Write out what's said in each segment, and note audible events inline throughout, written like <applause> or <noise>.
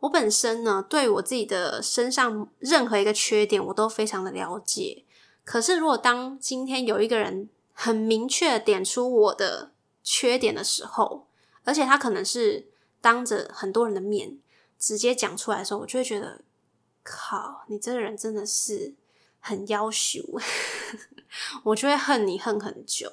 我本身呢，对我自己的身上任何一个缺点，我都非常的了解。可是，如果当今天有一个人很明确点出我的缺点的时候，而且他可能是当着很多人的面直接讲出来的时候，我就会觉得，靠，你这个人真的是很要羞，<laughs> 我就会恨你恨很久。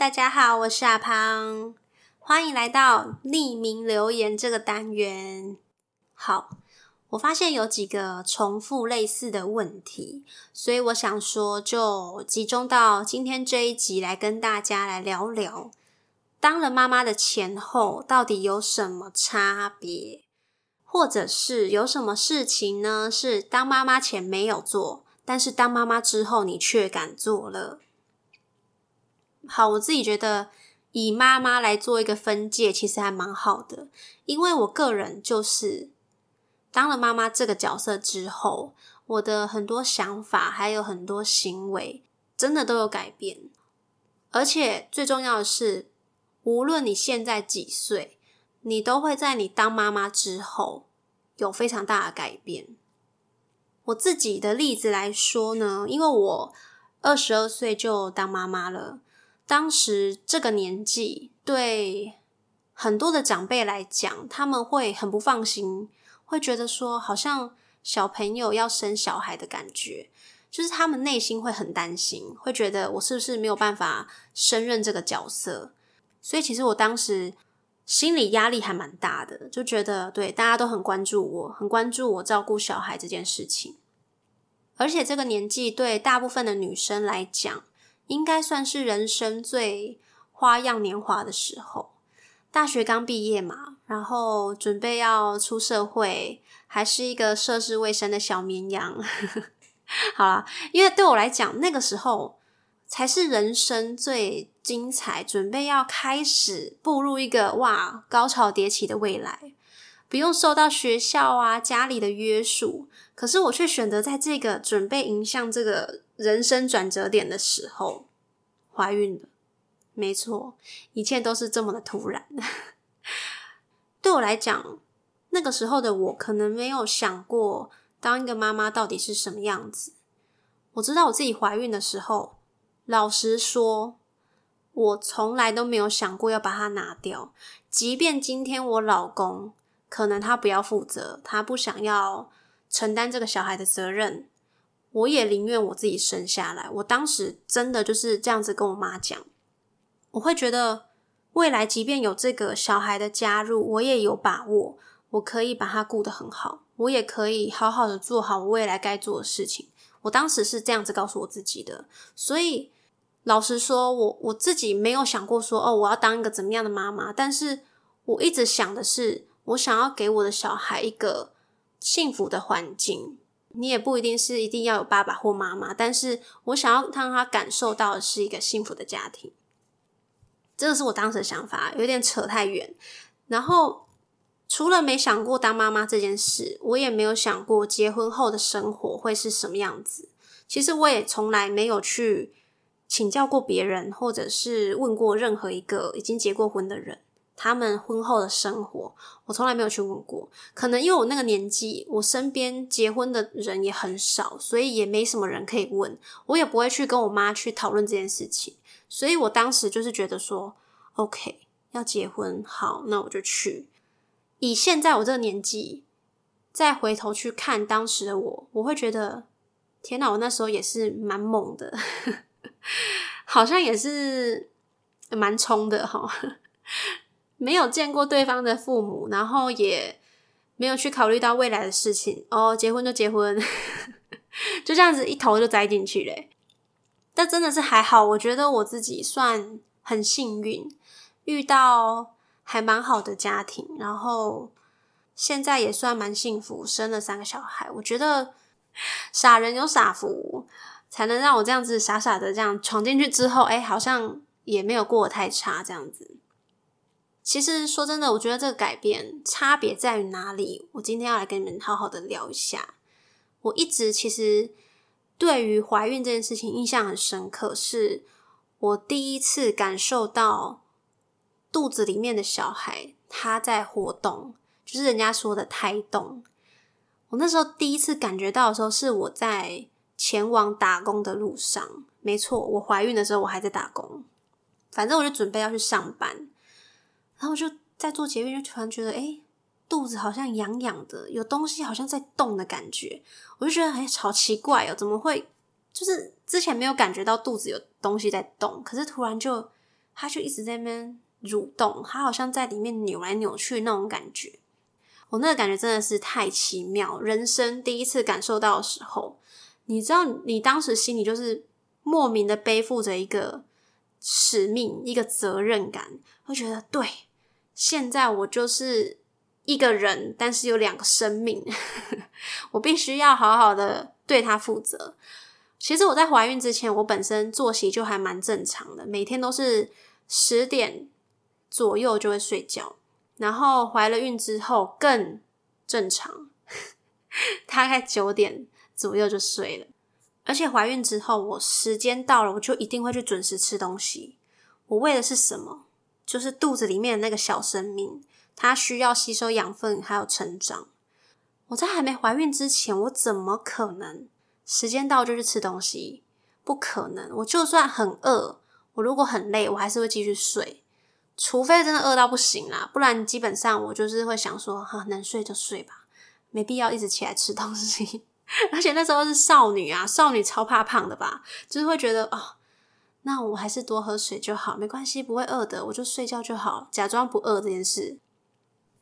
大家好，我是阿胖，欢迎来到匿名留言这个单元。好，我发现有几个重复类似的问题，所以我想说，就集中到今天这一集来跟大家来聊聊，当了妈妈的前后到底有什么差别，或者是有什么事情呢？是当妈妈前没有做，但是当妈妈之后你却敢做了。好，我自己觉得以妈妈来做一个分界，其实还蛮好的。因为我个人就是当了妈妈这个角色之后，我的很多想法还有很多行为，真的都有改变。而且最重要的是，无论你现在几岁，你都会在你当妈妈之后有非常大的改变。我自己的例子来说呢，因为我二十二岁就当妈妈了。当时这个年纪，对很多的长辈来讲，他们会很不放心，会觉得说，好像小朋友要生小孩的感觉，就是他们内心会很担心，会觉得我是不是没有办法胜任这个角色。所以，其实我当时心理压力还蛮大的，就觉得对大家都很关注我，很关注我照顾小孩这件事情。而且，这个年纪对大部分的女生来讲，应该算是人生最花样年华的时候，大学刚毕业嘛，然后准备要出社会，还是一个涉世未深的小绵羊。<laughs> 好了，因为对我来讲，那个时候才是人生最精彩，准备要开始步入一个哇高潮迭起的未来，不用受到学校啊家里的约束，可是我却选择在这个准备迎向这个。人生转折点的时候，怀孕了，没错，一切都是这么的突然。<laughs> 对我来讲，那个时候的我可能没有想过当一个妈妈到底是什么样子。我知道我自己怀孕的时候，老实说，我从来都没有想过要把它拿掉。即便今天我老公可能他不要负责，他不想要承担这个小孩的责任。我也宁愿我自己生下来。我当时真的就是这样子跟我妈讲，我会觉得未来即便有这个小孩的加入，我也有把握，我可以把他顾得很好，我也可以好好的做好我未来该做的事情。我当时是这样子告诉我自己的，所以老实说，我我自己没有想过说哦，我要当一个怎么样的妈妈，但是我一直想的是，我想要给我的小孩一个幸福的环境。你也不一定是一定要有爸爸或妈妈，但是我想要让他感受到的是一个幸福的家庭。这个是我当时的想法，有点扯太远。然后除了没想过当妈妈这件事，我也没有想过结婚后的生活会是什么样子。其实我也从来没有去请教过别人，或者是问过任何一个已经结过婚的人。他们婚后的生活，我从来没有去问过。可能因为我那个年纪，我身边结婚的人也很少，所以也没什么人可以问。我也不会去跟我妈去讨论这件事情。所以我当时就是觉得说，OK，要结婚，好，那我就去。以现在我这个年纪，再回头去看当时的我，我会觉得，天哪，我那时候也是蛮猛的，<laughs> 好像也是。蛮冲的哈，没有见过对方的父母，然后也没有去考虑到未来的事情哦，结婚就结婚，<laughs> 就这样子一头就栽进去嘞。但真的是还好，我觉得我自己算很幸运，遇到还蛮好的家庭，然后现在也算蛮幸福，生了三个小孩。我觉得傻人有傻福，才能让我这样子傻傻的这样闯进去之后，哎，好像也没有过得太差这样子。其实说真的，我觉得这个改变差别在于哪里？我今天要来跟你们好好的聊一下。我一直其实。对于怀孕这件事情印象很深刻，是我第一次感受到肚子里面的小孩他在活动，就是人家说的胎动。我那时候第一次感觉到的时候，是我在前往打工的路上。没错，我怀孕的时候我还在打工，反正我就准备要去上班，然后就在做捷运，就突然觉得，哎。肚子好像痒痒的，有东西好像在动的感觉，我就觉得哎，好奇怪哦，怎么会？就是之前没有感觉到肚子有东西在动，可是突然就，它就一直在那边蠕动，它好像在里面扭来扭去那种感觉。我那个感觉真的是太奇妙，人生第一次感受到的时候，你知道，你当时心里就是莫名的背负着一个使命，一个责任感，会觉得对，现在我就是。一个人，但是有两个生命，<laughs> 我必须要好好的对他负责。其实我在怀孕之前，我本身作息就还蛮正常的，每天都是十点左右就会睡觉。然后怀了孕之后更正常，<laughs> 大概九点左右就睡了。而且怀孕之后，我时间到了，我就一定会去准时吃东西。我为的是什么？就是肚子里面的那个小生命。它需要吸收养分，还有成长。我在还没怀孕之前，我怎么可能时间到就去吃东西？不可能！我就算很饿，我如果很累，我还是会继续睡。除非真的饿到不行啦，不然基本上我就是会想说，哈，能睡就睡吧，没必要一直起来吃东西。<laughs> 而且那时候是少女啊，少女超怕胖的吧，就是会觉得啊，那我还是多喝水就好，没关系，不会饿的，我就睡觉就好，假装不饿这件事。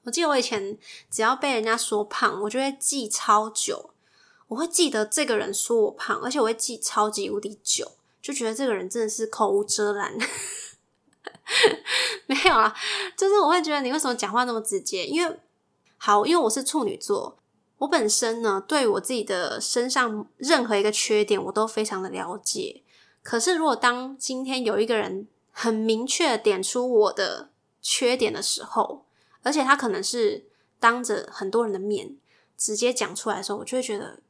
我记得我以前只要被人家说胖，我就会记超久。我会记得这个人说我胖，而且我会记超级无敌久，就觉得这个人真的是口无遮拦。<laughs> 没有啊，就是我会觉得你为什么讲话那么直接？因为好，因为我是处女座，我本身呢对我自己的身上任何一个缺点我都非常的了解。可是如果当今天有一个人很明确点出我的缺点的时候，而且他可能是当着很多人的面直接讲出来的时候，我就会觉得，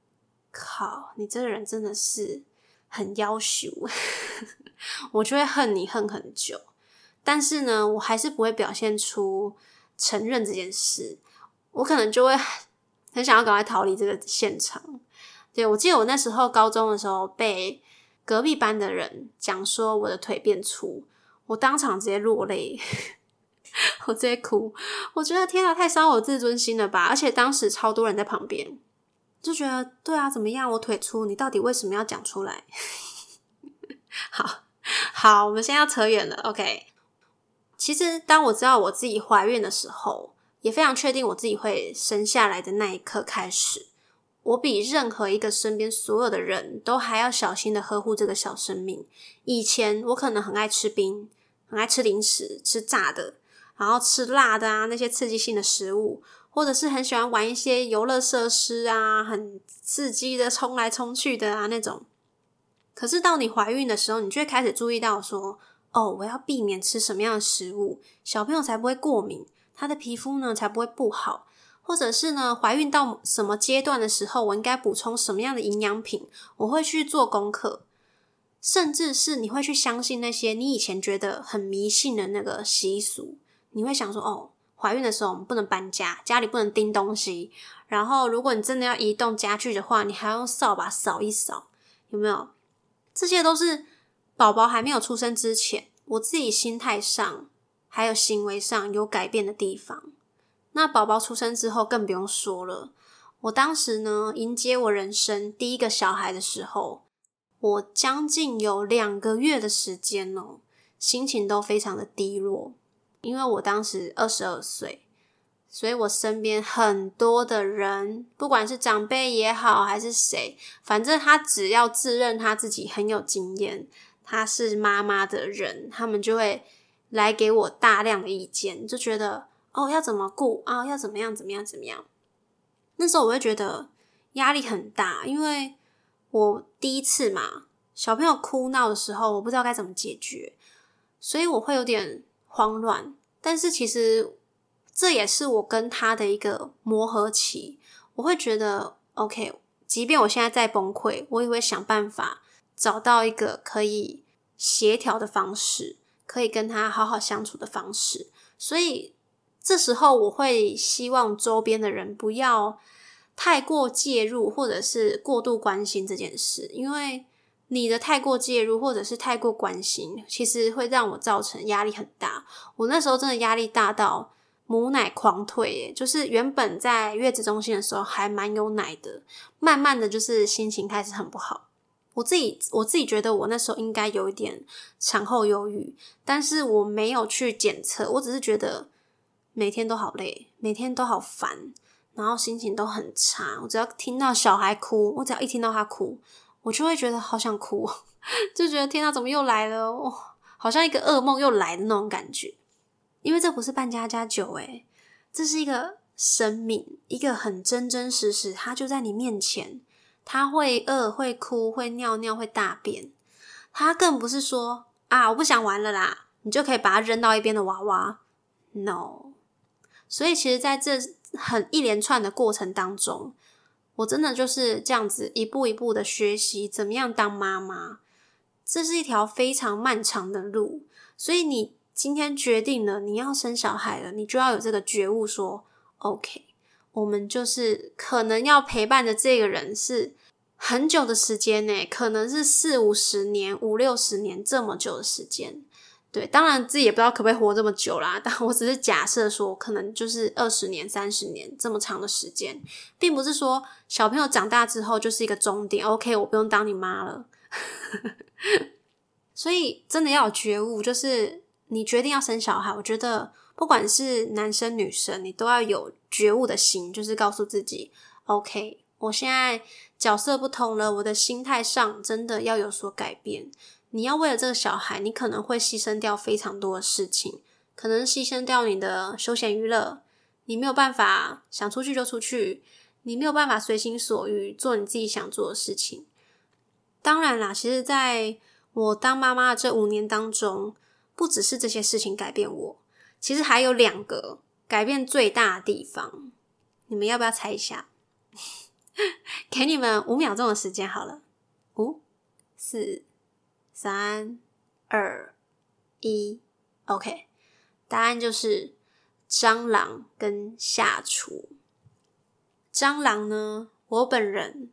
靠，你这个人真的是很要羞，<laughs> 我就会恨你恨很久。但是呢，我还是不会表现出承认这件事，我可能就会很想要赶快逃离这个现场。对我记得我那时候高中的时候，被隔壁班的人讲说我的腿变粗，我当场直接落泪。<laughs> 我直接哭，我觉得天啊，太伤我自尊心了吧！而且当时超多人在旁边，就觉得对啊，怎么样？我腿粗，你到底为什么要讲出来？<laughs> 好好，我们现在要扯远了。OK，其实当我知道我自己怀孕的时候，也非常确定我自己会生下来的那一刻开始，我比任何一个身边所有的人都还要小心的呵护这个小生命。以前我可能很爱吃冰，很爱吃零食，吃炸的。然后吃辣的啊，那些刺激性的食物，或者是很喜欢玩一些游乐设施啊，很刺激的冲来冲去的啊那种。可是到你怀孕的时候，你就会开始注意到说，哦，我要避免吃什么样的食物，小朋友才不会过敏，他的皮肤呢才不会不好，或者是呢，怀孕到什么阶段的时候，我应该补充什么样的营养品，我会去做功课，甚至是你会去相信那些你以前觉得很迷信的那个习俗。你会想说，哦，怀孕的时候我们不能搬家，家里不能钉东西。然后，如果你真的要移动家具的话，你还要用扫把扫一扫，有没有？这些都是宝宝还没有出生之前，我自己心态上还有行为上有改变的地方。那宝宝出生之后更不用说了。我当时呢，迎接我人生第一个小孩的时候，我将近有两个月的时间哦。心情都非常的低落，因为我当时二十二岁，所以我身边很多的人，不管是长辈也好，还是谁，反正他只要自认他自己很有经验，他是妈妈的人，他们就会来给我大量的意见，就觉得哦要怎么顾啊，要怎么样怎么样怎么样。那时候我会觉得压力很大，因为我第一次嘛，小朋友哭闹的时候，我不知道该怎么解决。所以我会有点慌乱，但是其实这也是我跟他的一个磨合期。我会觉得，OK，即便我现在在崩溃，我也会想办法找到一个可以协调的方式，可以跟他好好相处的方式。所以这时候我会希望周边的人不要太过介入，或者是过度关心这件事，因为。你的太过介入或者是太过关心，其实会让我造成压力很大。我那时候真的压力大到母奶狂退，就是原本在月子中心的时候还蛮有奶的，慢慢的就是心情开始很不好。我自己我自己觉得我那时候应该有一点产后忧郁，但是我没有去检测，我只是觉得每天都好累，每天都好烦，然后心情都很差。我只要听到小孩哭，我只要一听到他哭。我就会觉得好想哭，<laughs> 就觉得天啊，怎么又来了？哇，好像一个噩梦又来的那种感觉。因为这不是扮家家酒，诶这是一个生命，一个很真真实实，它就在你面前。他会饿，会哭，会尿尿，会大便。他更不是说啊，我不想玩了啦，你就可以把它扔到一边的娃娃。No，所以其实在这很一连串的过程当中。我真的就是这样子一步一步的学习怎么样当妈妈，这是一条非常漫长的路。所以你今天决定了你要生小孩了，你就要有这个觉悟，说 OK，我们就是可能要陪伴的这个人是很久的时间呢，可能是四五十年、五六十年这么久的时间。对，当然自己也不知道可不可以活这么久啦。但我只是假设说，可能就是二十年、三十年这么长的时间，并不是说小朋友长大之后就是一个终点。OK，我不用当你妈了。<laughs> 所以真的要有觉悟，就是你决定要生小孩，我觉得不管是男生女生，你都要有觉悟的心，就是告诉自己：OK，我现在角色不同了，我的心态上真的要有所改变。你要为了这个小孩，你可能会牺牲掉非常多的事情，可能牺牲掉你的休闲娱乐，你没有办法想出去就出去，你没有办法随心所欲做你自己想做的事情。当然啦，其实在我当妈妈的这五年当中，不只是这些事情改变我，其实还有两个改变最大的地方。你们要不要猜一下？<laughs> 给你们五秒钟的时间好了，五四。三、二、一，OK。答案就是蟑螂跟下厨。蟑螂呢，我本人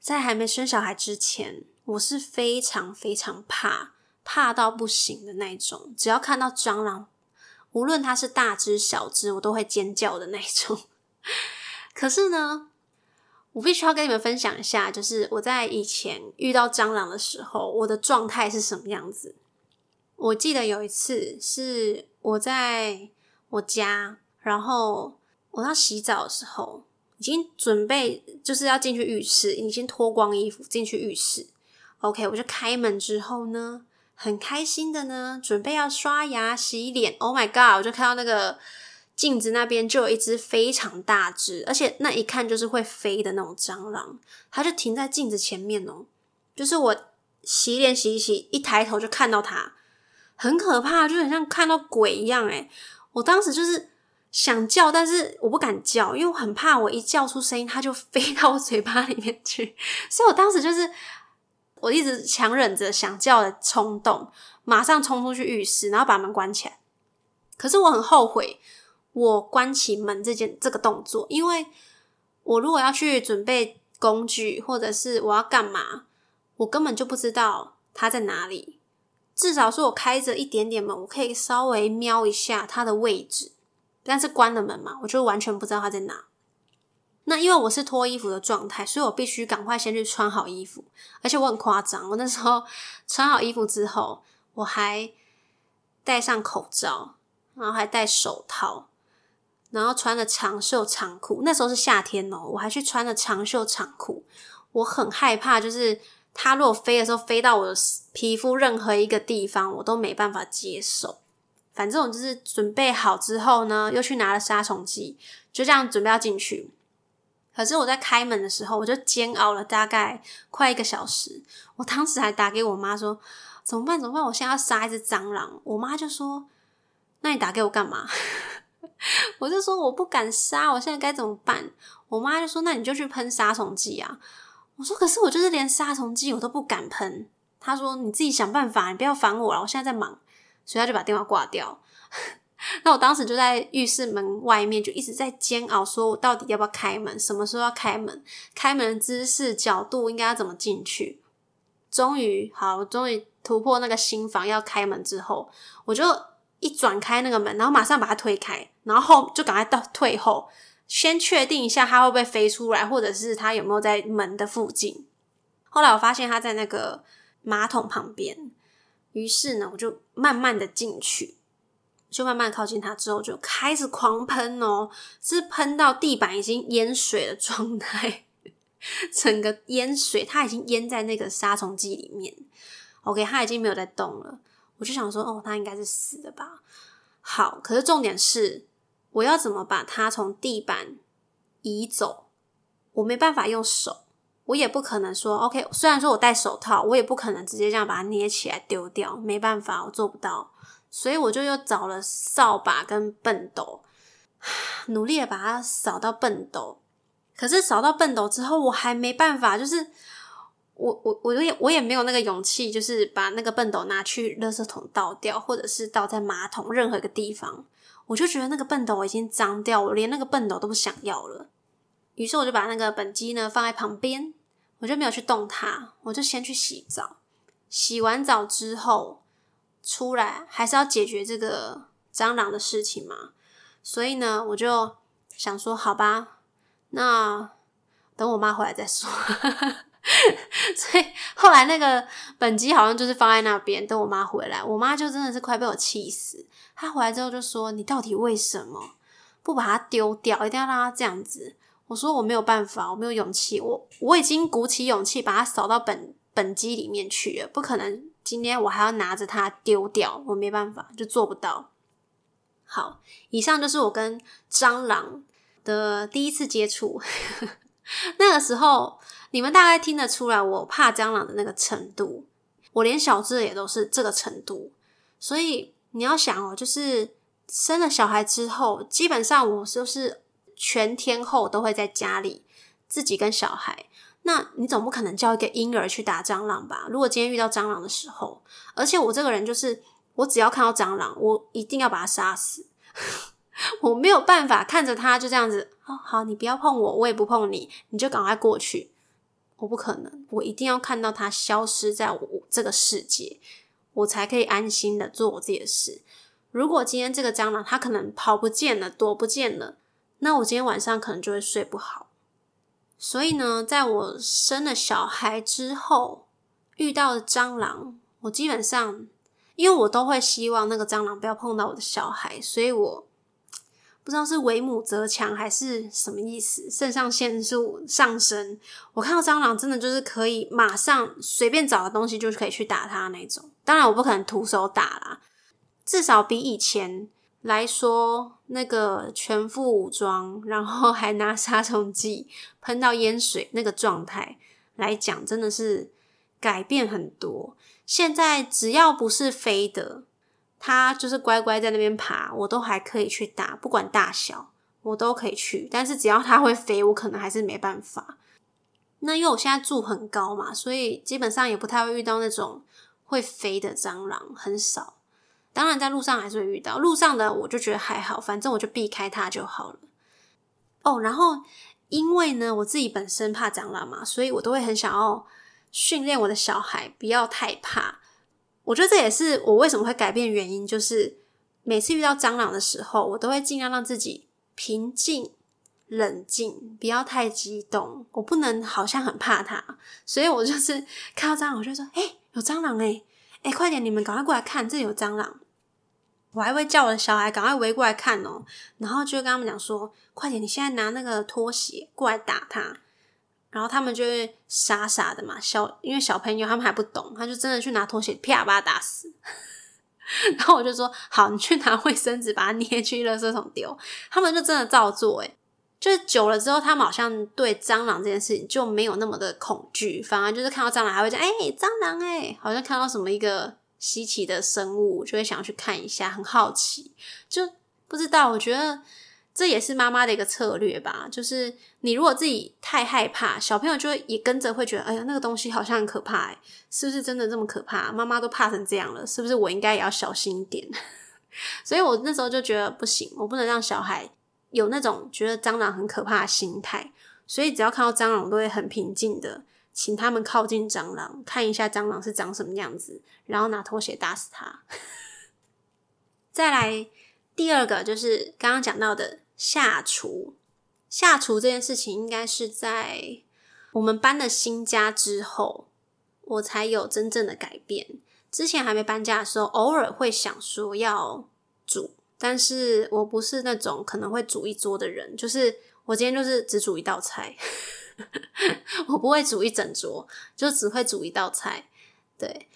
在还没生小孩之前，我是非常非常怕，怕到不行的那种。只要看到蟑螂，无论它是大只小只，我都会尖叫的那种。<laughs> 可是呢？我必须要跟你们分享一下，就是我在以前遇到蟑螂的时候，我的状态是什么样子。我记得有一次是我在我家，然后我要洗澡的时候，已经准备就是要进去浴室，已经脱光衣服进去浴室。OK，我就开门之后呢，很开心的呢，准备要刷牙洗脸。Oh my god！我就看到那个。镜子那边就有一只非常大只，而且那一看就是会飞的那种蟑螂，它就停在镜子前面哦。就是我洗脸洗一洗，一抬头就看到它，很可怕，就很像看到鬼一样诶我当时就是想叫，但是我不敢叫，因为我很怕我一叫出声音，它就飞到我嘴巴里面去。所以我当时就是我一直强忍着想叫的冲动，马上冲出去浴室，然后把门关起来。可是我很后悔。我关起门这件这个动作，因为我如果要去准备工具，或者是我要干嘛，我根本就不知道它在哪里。至少是我开着一点点门，我可以稍微瞄一下它的位置。但是关了门嘛，我就完全不知道它在哪。那因为我是脱衣服的状态，所以我必须赶快先去穿好衣服。而且我很夸张，我那时候穿好衣服之后，我还戴上口罩，然后还戴手套，然后穿了长袖长裤。那时候是夏天哦，我还去穿了长袖长裤。我很害怕，就是它如果飞的时候飞到我的皮肤任何一个地方，我都没办法接受。反正我就是准备好之后呢，又去拿了杀虫剂，就这样准备要进去。可是我在开门的时候，我就煎熬了大概快一个小时。我当时还打给我妈说：“怎么办？怎么办？我现在要杀一只蟑螂。”我妈就说：“那你打给我干嘛？” <laughs> <laughs> 我就说：“我不敢杀，我现在该怎么办？”我妈就说：“那你就去喷杀虫剂啊。”我说：“可是我就是连杀虫剂我都不敢喷。”她说：“你自己想办法，你不要烦我了，我现在在忙。”所以她就把电话挂掉。<laughs> 那我当时就在浴室门外面，就一直在煎熬，说我到底要不要开门？什么时候要开门？开门的姿势、角度应该要怎么进去？终于好，终于突破那个心房要开门之后，我就一转开那个门，然后马上把它推开，然后就赶快到退后，先确定一下它会不会飞出来，或者是它有没有在门的附近。后来我发现它在那个马桶旁边，于是呢，我就慢慢的进去。就慢慢靠近它之后，就开始狂喷哦，是喷到地板已经淹水的状态，<laughs> 整个淹水，它已经淹在那个杀虫剂里面。OK，它已经没有在动了。我就想说，哦，它应该是死的吧？好，可是重点是，我要怎么把它从地板移走？我没办法用手，我也不可能说 OK。虽然说我戴手套，我也不可能直接这样把它捏起来丢掉，没办法，我做不到。所以我就又找了扫把跟笨斗，<sighs> 努力的把它扫到笨斗。可是扫到笨斗之后，我还没办法，就是我我我也我也没有那个勇气，就是把那个笨斗拿去垃圾桶倒掉，或者是倒在马桶任何一个地方。我就觉得那个笨斗已经脏掉，我连那个笨斗都不想要了。于是我就把那个本机呢放在旁边，我就没有去动它，我就先去洗澡。洗完澡之后。出来还是要解决这个蟑螂的事情嘛，所以呢，我就想说，好吧，那等我妈回来再说。<laughs> 所以后来那个本机好像就是放在那边，等我妈回来。我妈就真的是快被我气死。她回来之后就说：“你到底为什么不把它丢掉？一定要让它这样子？”我说：“我没有办法，我没有勇气。我我已经鼓起勇气把它扫到本本机里面去了，不可能。”今天我还要拿着它丢掉，我没办法，就做不到。好，以上就是我跟蟑螂的第一次接触。<laughs> 那个时候，你们大概听得出来我怕蟑螂的那个程度。我连小智也都是这个程度。所以你要想哦，就是生了小孩之后，基本上我就是全天候都会在家里自己跟小孩。那你总不可能叫一个婴儿去打蟑螂吧？如果今天遇到蟑螂的时候，而且我这个人就是，我只要看到蟑螂，我一定要把它杀死。<laughs> 我没有办法看着它就这样子，哦，好，你不要碰我，我也不碰你，你就赶快过去。我不可能，我一定要看到它消失在我这个世界，我才可以安心的做我自己的事。如果今天这个蟑螂它可能跑不见了，躲不见了，那我今天晚上可能就会睡不好。所以呢，在我生了小孩之后，遇到的蟑螂，我基本上，因为我都会希望那个蟑螂不要碰到我的小孩，所以我不知道是为母则强还是什么意思，肾上腺素上升。我看到蟑螂，真的就是可以马上随便找个东西就可以去打它那种。当然，我不可能徒手打啦，至少比以前。来说，那个全副武装，然后还拿杀虫剂喷到淹水那个状态来讲，真的是改变很多。现在只要不是飞的，它就是乖乖在那边爬，我都还可以去打，不管大小，我都可以去。但是只要它会飞，我可能还是没办法。那因为我现在住很高嘛，所以基本上也不太会遇到那种会飞的蟑螂，很少。当然，在路上还是会遇到。路上的我就觉得还好，反正我就避开它就好了。哦，然后因为呢，我自己本身怕蟑螂嘛，所以我都会很想要训练我的小孩不要太怕。我觉得这也是我为什么会改变原因，就是每次遇到蟑螂的时候，我都会尽量让自己平静、冷静，不要太激动。我不能好像很怕它，所以我就是看到蟑螂，我就说：“哎，有蟑螂哎！”哎，快点！你们赶快过来看，这里有蟑螂。我还会叫我的小孩赶快围过来看哦，然后就跟他们讲说：“快点，你现在拿那个拖鞋过来打他。”然后他们就会傻傻的嘛，小因为小朋友他们还不懂，他就真的去拿拖鞋啪把他打死。<laughs> 然后我就说：“好，你去拿卫生纸把它捏去垃圾桶丢。”他们就真的照做，诶就是久了之后，他们好像对蟑螂这件事情就没有那么的恐惧，反而就是看到蟑螂还会讲：“哎，蟑螂哎！”好像看到什么一个稀奇的生物，就会想要去看一下，很好奇。就不知道，我觉得这也是妈妈的一个策略吧。就是你如果自己太害怕，小朋友就会也跟着会觉得：“哎呀，那个东西好像很可怕，是不是真的这么可怕？妈妈都怕成这样了，是不是我应该也要小心一点？” <laughs> 所以我那时候就觉得不行，我不能让小孩。有那种觉得蟑螂很可怕的心态，所以只要看到蟑螂，我都会很平静的请他们靠近蟑螂，看一下蟑螂是长什么样子，然后拿拖鞋打死它。<laughs> 再来第二个就是刚刚讲到的下厨，下厨这件事情应该是在我们搬了新家之后，我才有真正的改变。之前还没搬家的时候，偶尔会想说要煮。但是我不是那种可能会煮一桌的人，就是我今天就是只煮一道菜，我不会煮一整桌，就只会煮一道菜。对，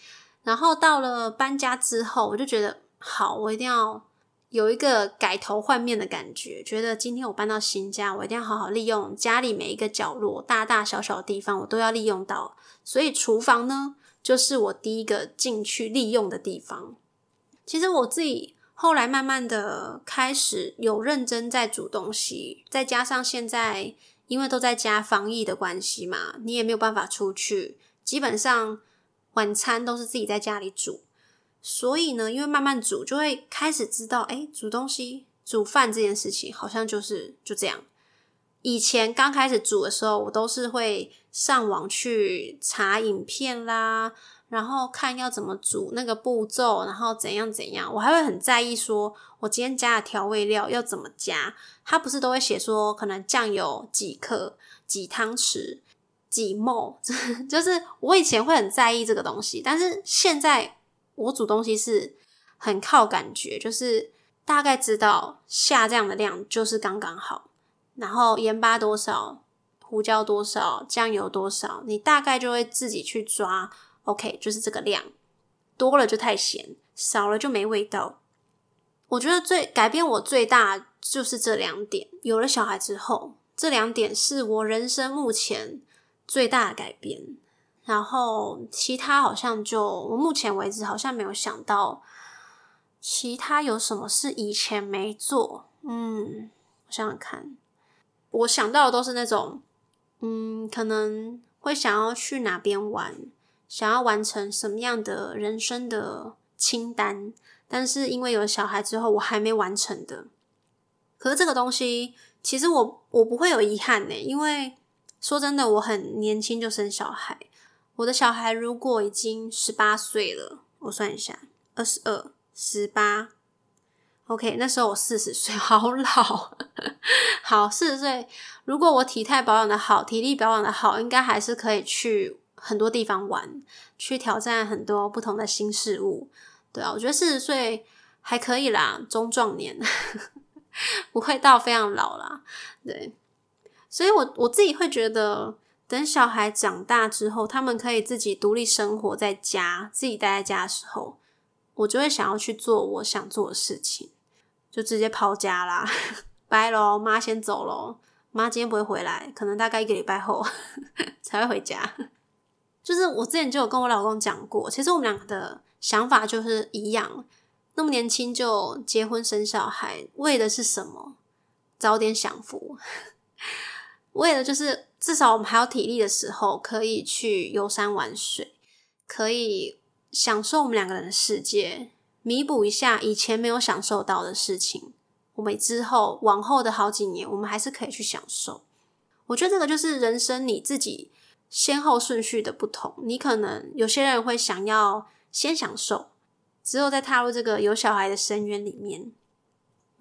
然后到了搬家之后，我就觉得好，我一定要有一个改头换面的感觉，觉得今天我搬到新家，我一定要好好利用家里每一个角落，大大小小的地方，我都要利用到。所以厨房呢，就是我第一个进去利用的地方。其实我自己。后来慢慢的开始有认真在煮东西，再加上现在因为都在家防疫的关系嘛，你也没有办法出去，基本上晚餐都是自己在家里煮。所以呢，因为慢慢煮，就会开始知道，哎，煮东西、煮饭这件事情好像就是就这样。以前刚开始煮的时候，我都是会上网去查影片啦。然后看要怎么煮那个步骤，然后怎样怎样，我还会很在意说，我今天加的调味料要怎么加。他不是都会写说，可能酱油几克、几汤匙、几沫，<laughs> 就是我以前会很在意这个东西，但是现在我煮东西是很靠感觉，就是大概知道下这样的量就是刚刚好，然后盐巴多少、胡椒多少、酱油多少，你大概就会自己去抓。OK，就是这个量，多了就太咸，少了就没味道。我觉得最改变我最大就是这两点。有了小孩之后，这两点是我人生目前最大的改变。然后其他好像就我目前为止好像没有想到其他有什么是以前没做。嗯，我想想看，我想到的都是那种，嗯，可能会想要去哪边玩。想要完成什么样的人生的清单，但是因为有小孩之后，我还没完成的。可是这个东西，其实我我不会有遗憾呢，因为说真的，我很年轻就生小孩。我的小孩如果已经十八岁了，我算一下，二十二、十八，OK，那时候我四十岁，<laughs> 好老。好，四十岁，如果我体态保养的好，体力保养的好，应该还是可以去。很多地方玩，去挑战很多不同的新事物，对啊，我觉得四十岁还可以啦，中壮年 <laughs> 不会到非常老啦，对，所以我我自己会觉得，等小孩长大之后，他们可以自己独立生活在家，自己待在家的时候，我就会想要去做我想做的事情，就直接抛家啦，<laughs> 拜喽，妈先走喽，妈今天不会回来，可能大概一个礼拜后 <laughs> 才会回家。就是我之前就有跟我老公讲过，其实我们两个的想法就是一样，那么年轻就结婚生小孩，为的是什么？早点享福，<laughs> 为了就是至少我们还有体力的时候，可以去游山玩水，可以享受我们两个人的世界，弥补一下以前没有享受到的事情。我们之后往后的好几年，我们还是可以去享受。我觉得这个就是人生你自己。先后顺序的不同，你可能有些人会想要先享受，之后再踏入这个有小孩的深渊里面。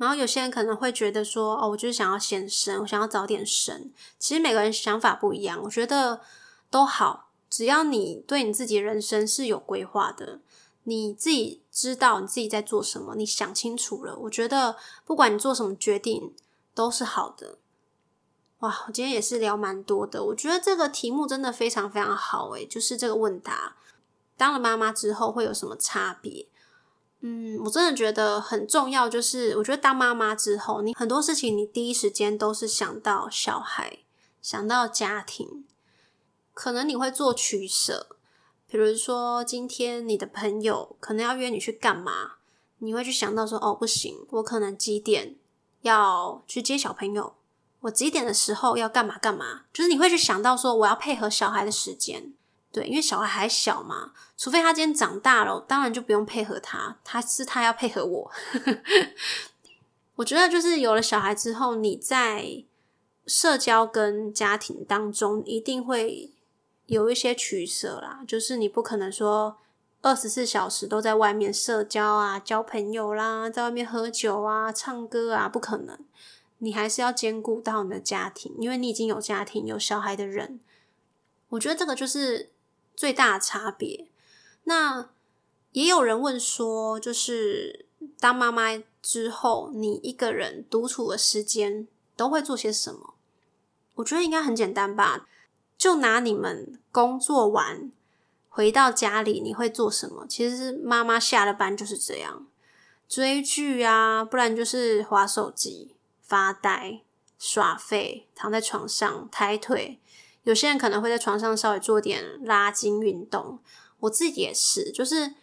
然后有些人可能会觉得说：“哦，我就是想要先生，我想要早点生。”其实每个人想法不一样，我觉得都好，只要你对你自己人生是有规划的，你自己知道你自己在做什么，你想清楚了，我觉得不管你做什么决定都是好的。哇，我今天也是聊蛮多的，我觉得这个题目真的非常非常好诶，就是这个问答，当了妈妈之后会有什么差别？嗯，我真的觉得很重要，就是我觉得当妈妈之后，你很多事情你第一时间都是想到小孩，想到家庭，可能你会做取舍。比如说今天你的朋友可能要约你去干嘛，你会去想到说，哦，不行，我可能几点要去接小朋友，我几点的时候要干嘛干嘛，就是你会去想到说，我要配合小孩的时间。对，因为小孩还小嘛，除非他今天长大了，当然就不用配合他，他是他要配合我。<laughs> 我觉得就是有了小孩之后，你在社交跟家庭当中一定会有一些取舍啦，就是你不可能说二十四小时都在外面社交啊、交朋友啦，在外面喝酒啊、唱歌啊，不可能。你还是要兼顾到你的家庭，因为你已经有家庭、有小孩的人，我觉得这个就是。最大的差别，那也有人问说，就是当妈妈之后，你一个人独处的时间都会做些什么？我觉得应该很简单吧，就拿你们工作完回到家里，你会做什么？其实妈妈下了班就是这样，追剧啊，不然就是划手机、发呆、耍废，躺在床上抬腿。有些人可能会在床上稍微做点拉筋运动，我自己也是，就是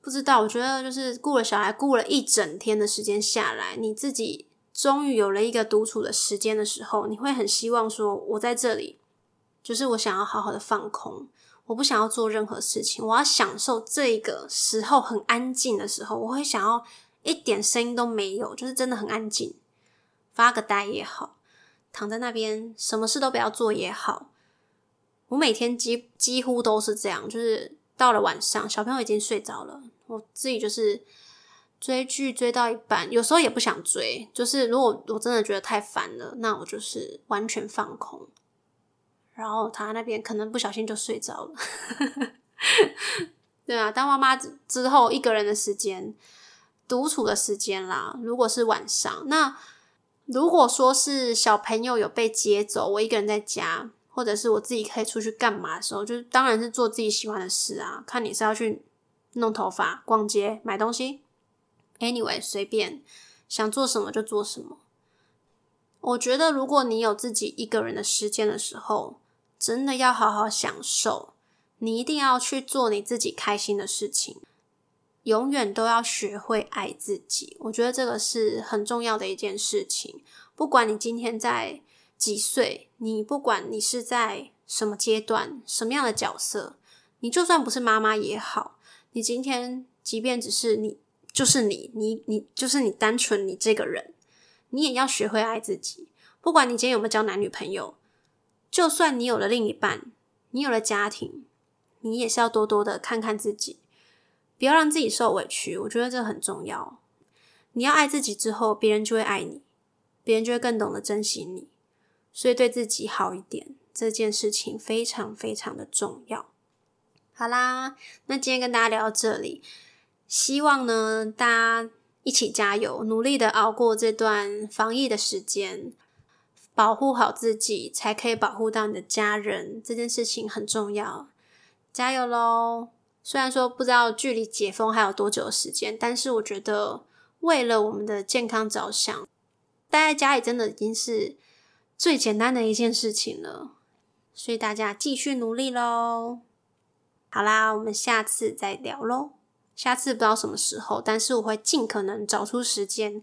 不知道，我觉得就是顾了小孩，顾了一整天的时间下来，你自己终于有了一个独处的时间的时候，你会很希望说，我在这里，就是我想要好好的放空，我不想要做任何事情，我要享受这个时候很安静的时候，我会想要一点声音都没有，就是真的很安静，发个呆也好。躺在那边，什么事都不要做也好。我每天几几乎都是这样，就是到了晚上，小朋友已经睡着了，我自己就是追剧追到一半，有时候也不想追，就是如果我真的觉得太烦了，那我就是完全放空，然后他那边可能不小心就睡着了。<laughs> 对啊，当妈妈之后，一个人的时间，独处的时间啦，如果是晚上，那。如果说是小朋友有被接走，我一个人在家，或者是我自己可以出去干嘛的时候，就是当然是做自己喜欢的事啊。看你是要去弄头发、逛街、买东西，anyway 随便想做什么就做什么。我觉得如果你有自己一个人的时间的时候，真的要好好享受，你一定要去做你自己开心的事情。永远都要学会爱自己，我觉得这个是很重要的一件事情。不管你今天在几岁，你不管你是在什么阶段、什么样的角色，你就算不是妈妈也好，你今天即便只是你，就是你，你你就是你，单纯你这个人，你也要学会爱自己。不管你今天有没有交男女朋友，就算你有了另一半，你有了家庭，你也是要多多的看看自己。不要让自己受委屈，我觉得这很重要。你要爱自己之后，别人就会爱你，别人就会更懂得珍惜你。所以对自己好一点，这件事情非常非常的重要。好啦，那今天跟大家聊到这里，希望呢大家一起加油，努力的熬过这段防疫的时间，保护好自己，才可以保护到你的家人。这件事情很重要，加油喽！虽然说不知道距离解封还有多久的时间，但是我觉得为了我们的健康着想，待在家里真的已经是最简单的一件事情了。所以大家继续努力喽！好啦，我们下次再聊喽。下次不知道什么时候，但是我会尽可能找出时间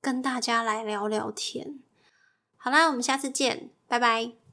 跟大家来聊聊天。好啦，我们下次见，拜拜。